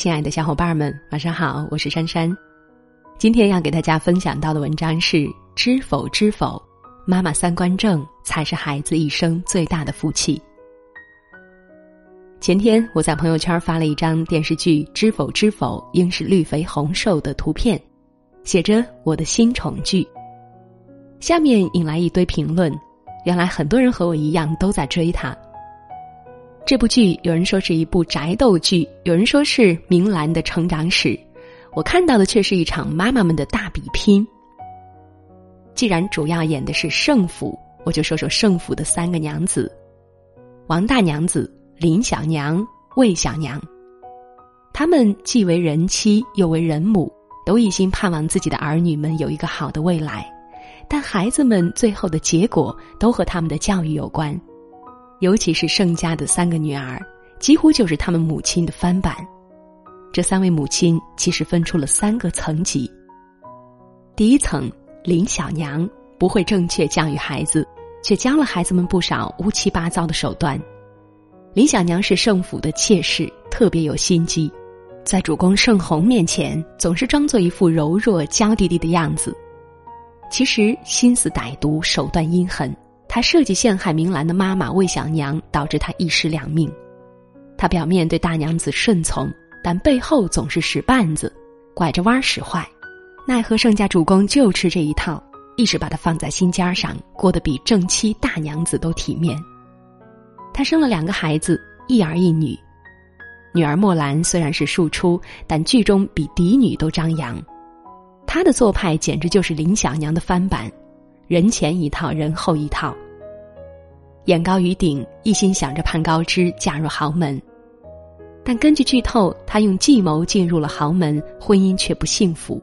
亲爱的小伙伴们，晚上好，我是珊珊。今天要给大家分享到的文章是：知否知否，妈妈三观正才是孩子一生最大的福气。前天我在朋友圈发了一张电视剧《知否知否，应是绿肥红瘦》的图片，写着“我的新宠剧”。下面引来一堆评论，原来很多人和我一样都在追它。这部剧有人说是一部宅斗剧，有人说是明兰的成长史，我看到的却是一场妈妈们的大比拼。既然主要演的是圣府，我就说说圣府的三个娘子：王大娘子。林小娘、魏小娘，他们既为人妻又为人母，都一心盼望自己的儿女们有一个好的未来。但孩子们最后的结果都和他们的教育有关，尤其是盛家的三个女儿，几乎就是他们母亲的翻版。这三位母亲其实分出了三个层级。第一层，林小娘不会正确教育孩子，却教了孩子们不少乌七八糟的手段。林小娘是盛府的妾室，特别有心机，在主公盛弘面前总是装作一副柔弱娇滴滴的样子，其实心思歹毒，手段阴狠。他设计陷害明兰的妈妈魏小娘，导致她一尸两命。他表面对大娘子顺从，但背后总是使绊子，拐着弯使坏。奈何盛家主公就吃这一套，一直把她放在心尖上，过得比正妻大娘子都体面。她生了两个孩子，一儿一女。女儿墨兰虽然是庶出，但剧中比嫡女都张扬。她的做派简直就是林小娘的翻版，人前一套，人后一套。眼高于顶，一心想着攀高枝，嫁入豪门。但根据剧透，她用计谋进入了豪门，婚姻却不幸福。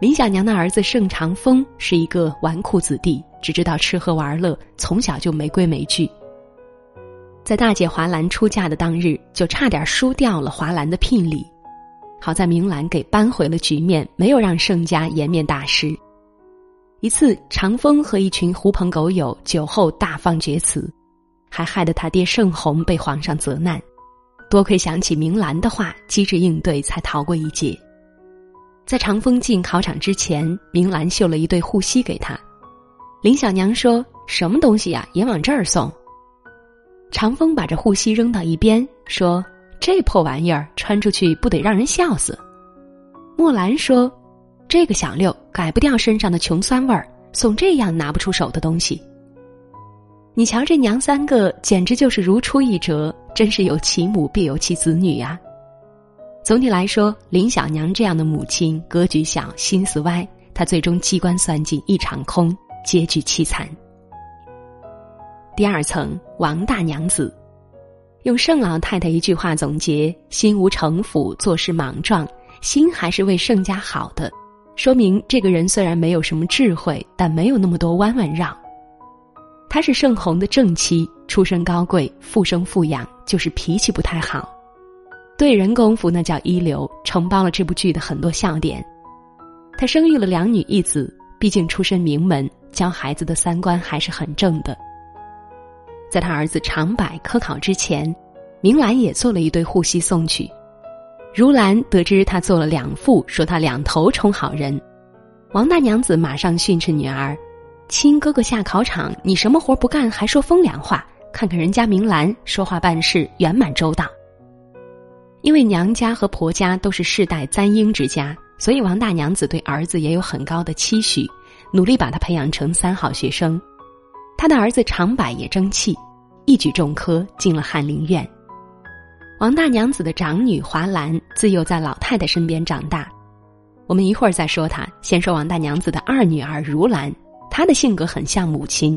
林小娘的儿子盛长风是一个纨绔子弟，只知道吃喝玩乐，从小就没规没矩。在大姐华兰出嫁的当日，就差点输掉了华兰的聘礼。好在明兰给扳回了局面，没有让盛家颜面大失。一次，长风和一群狐朋狗友酒后大放厥词，还害得他爹盛红被皇上责难。多亏想起明兰的话，机智应对，才逃过一劫。在长风进考场之前，明兰绣了一对护膝给他。林小娘说：“什么东西呀？也往这儿送。”长风把这护膝扔到一边，说：“这破玩意儿穿出去不得让人笑死。”墨兰说：“这个小六改不掉身上的穷酸味儿，送这样拿不出手的东西。你瞧这娘三个，简直就是如出一辙，真是有其母必有其子女呀。”总体来说，林小娘这样的母亲格局小，心思歪，她最终机关算尽一场空，结局凄惨。第二层，王大娘子，用盛老太太一句话总结：心无城府，做事莽撞，心还是为盛家好的，说明这个人虽然没有什么智慧，但没有那么多弯弯绕。她是盛弘的正妻，出身高贵，富生富养，就是脾气不太好，对人功夫那叫一流，承包了这部剧的很多笑点。她生育了两女一子，毕竟出身名门，教孩子的三观还是很正的。在他儿子长柏科考之前，明兰也做了一对护膝送去。如兰得知他做了两副，说他两头充好人。王大娘子马上训斥女儿：“亲哥哥下考场，你什么活不干还说风凉话？看看人家明兰说话办事圆满周到。”因为娘家和婆家都是世代簪缨之家，所以王大娘子对儿子也有很高的期许，努力把他培养成三好学生。他的儿子长柏也争气，一举中科进了翰林院。王大娘子的长女华兰自幼在老太太身边长大，我们一会儿再说她。先说王大娘子的二女儿如兰，她的性格很像母亲，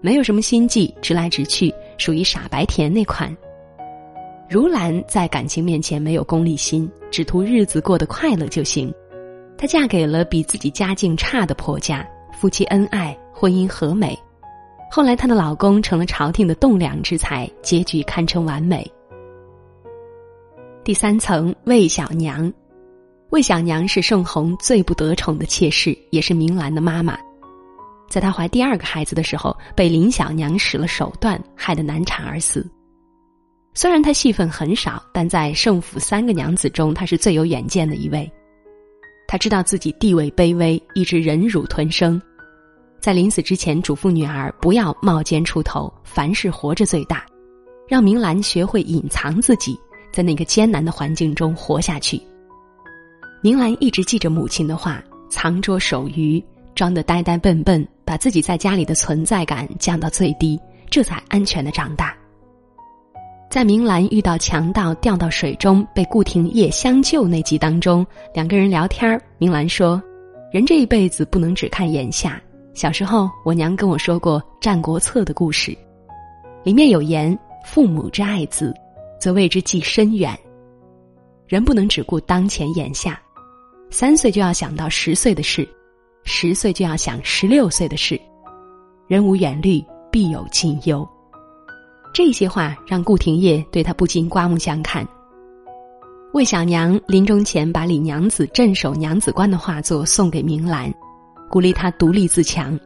没有什么心计，直来直去，属于傻白甜那款。如兰在感情面前没有功利心，只图日子过得快乐就行。她嫁给了比自己家境差的婆家，夫妻恩爱，婚姻和美。后来，她的老公成了朝廷的栋梁之才，结局堪称完美。第三层，魏小娘，魏小娘是盛弘最不得宠的妾室，也是明兰的妈妈。在她怀第二个孩子的时候，被林小娘使了手段，害得难产而死。虽然她戏份很少，但在盛府三个娘子中，她是最有远见的一位。她知道自己地位卑微，一直忍辱吞声，在临死之前嘱咐女儿不要冒尖出头，凡事活着最大，让明兰学会隐藏自己，在那个艰难的环境中活下去。明兰一直记着母亲的话，藏拙守愚，装得呆呆笨笨，把自己在家里的存在感降到最低，这才安全的长大。在明兰遇到强盗掉到水中被顾廷烨相救那集当中，两个人聊天明兰说：“人这一辈子不能只看眼下。小时候，我娘跟我说过《战国策》的故事，里面有言：‘父母之爱子，则为之计深远。’人不能只顾当前眼下。”三岁就要想到十岁的事，十岁就要想十六岁的事。人无远虑，必有近忧。这些话让顾廷烨对他不禁刮目相看。魏小娘临终前把李娘子镇守娘子关的画作送给明兰，鼓励她独立自强。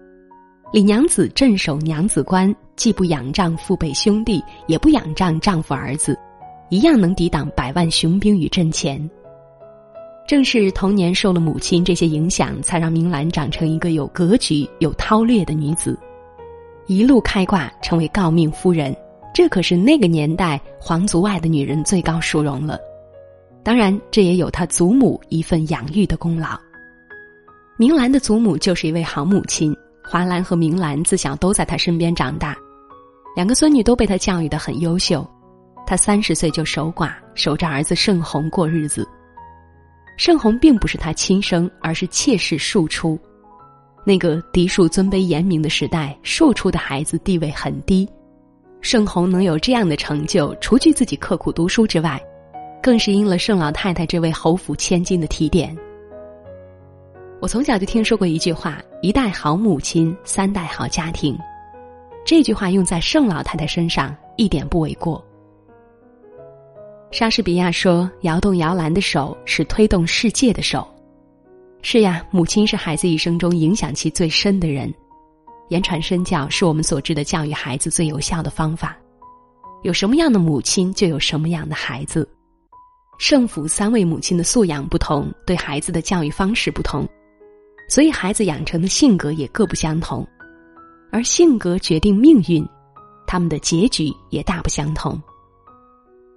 李娘子镇守娘子关，既不仰仗父辈兄弟，也不仰仗丈夫儿子，一样能抵挡百万雄兵于阵前。正是童年受了母亲这些影响，才让明兰长成一个有格局、有韬略的女子，一路开挂成为诰命夫人。这可是那个年代皇族外的女人最高殊荣了。当然，这也有她祖母一份养育的功劳。明兰的祖母就是一位好母亲，华兰和明兰自小都在他身边长大，两个孙女都被他教育的很优秀。他三十岁就守寡，守着儿子盛弘过日子。盛弘并不是他亲生，而是妾室庶出。那个嫡庶尊卑严明的时代，庶出的孩子地位很低。盛弘能有这样的成就，除去自己刻苦读书之外，更是应了盛老太太这位侯府千金的提点。我从小就听说过一句话：“一代好母亲，三代好家庭。”这句话用在盛老太太身上一点不为过。莎士比亚说：“摇动摇篮的手是推动世界的手。”是呀，母亲是孩子一生中影响其最深的人。言传身教是我们所知的教育孩子最有效的方法。有什么样的母亲，就有什么样的孩子。圣府三位母亲的素养不同，对孩子的教育方式不同，所以孩子养成的性格也各不相同。而性格决定命运，他们的结局也大不相同。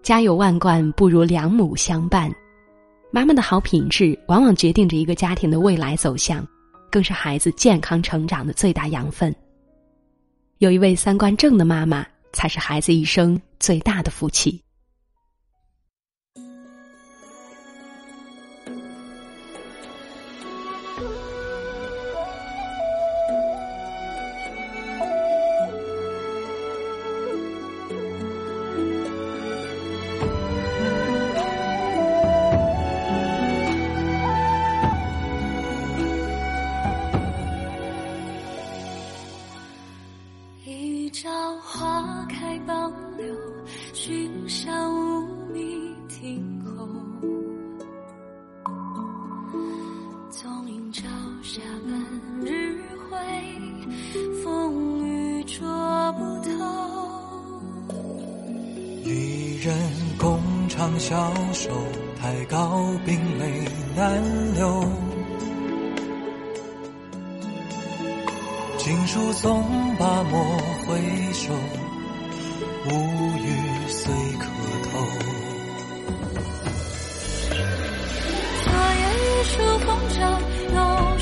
家有万贯，不如两母相伴。妈妈的好品质，往往决定着一个家庭的未来走向，更是孩子健康成长的最大养分。有一位三观正的妈妈，才是孩子一生最大的福气。消瘦，太高，冰泪难流。锦书送罢莫回首，无语虽可偷。昨夜雨疏风骤，有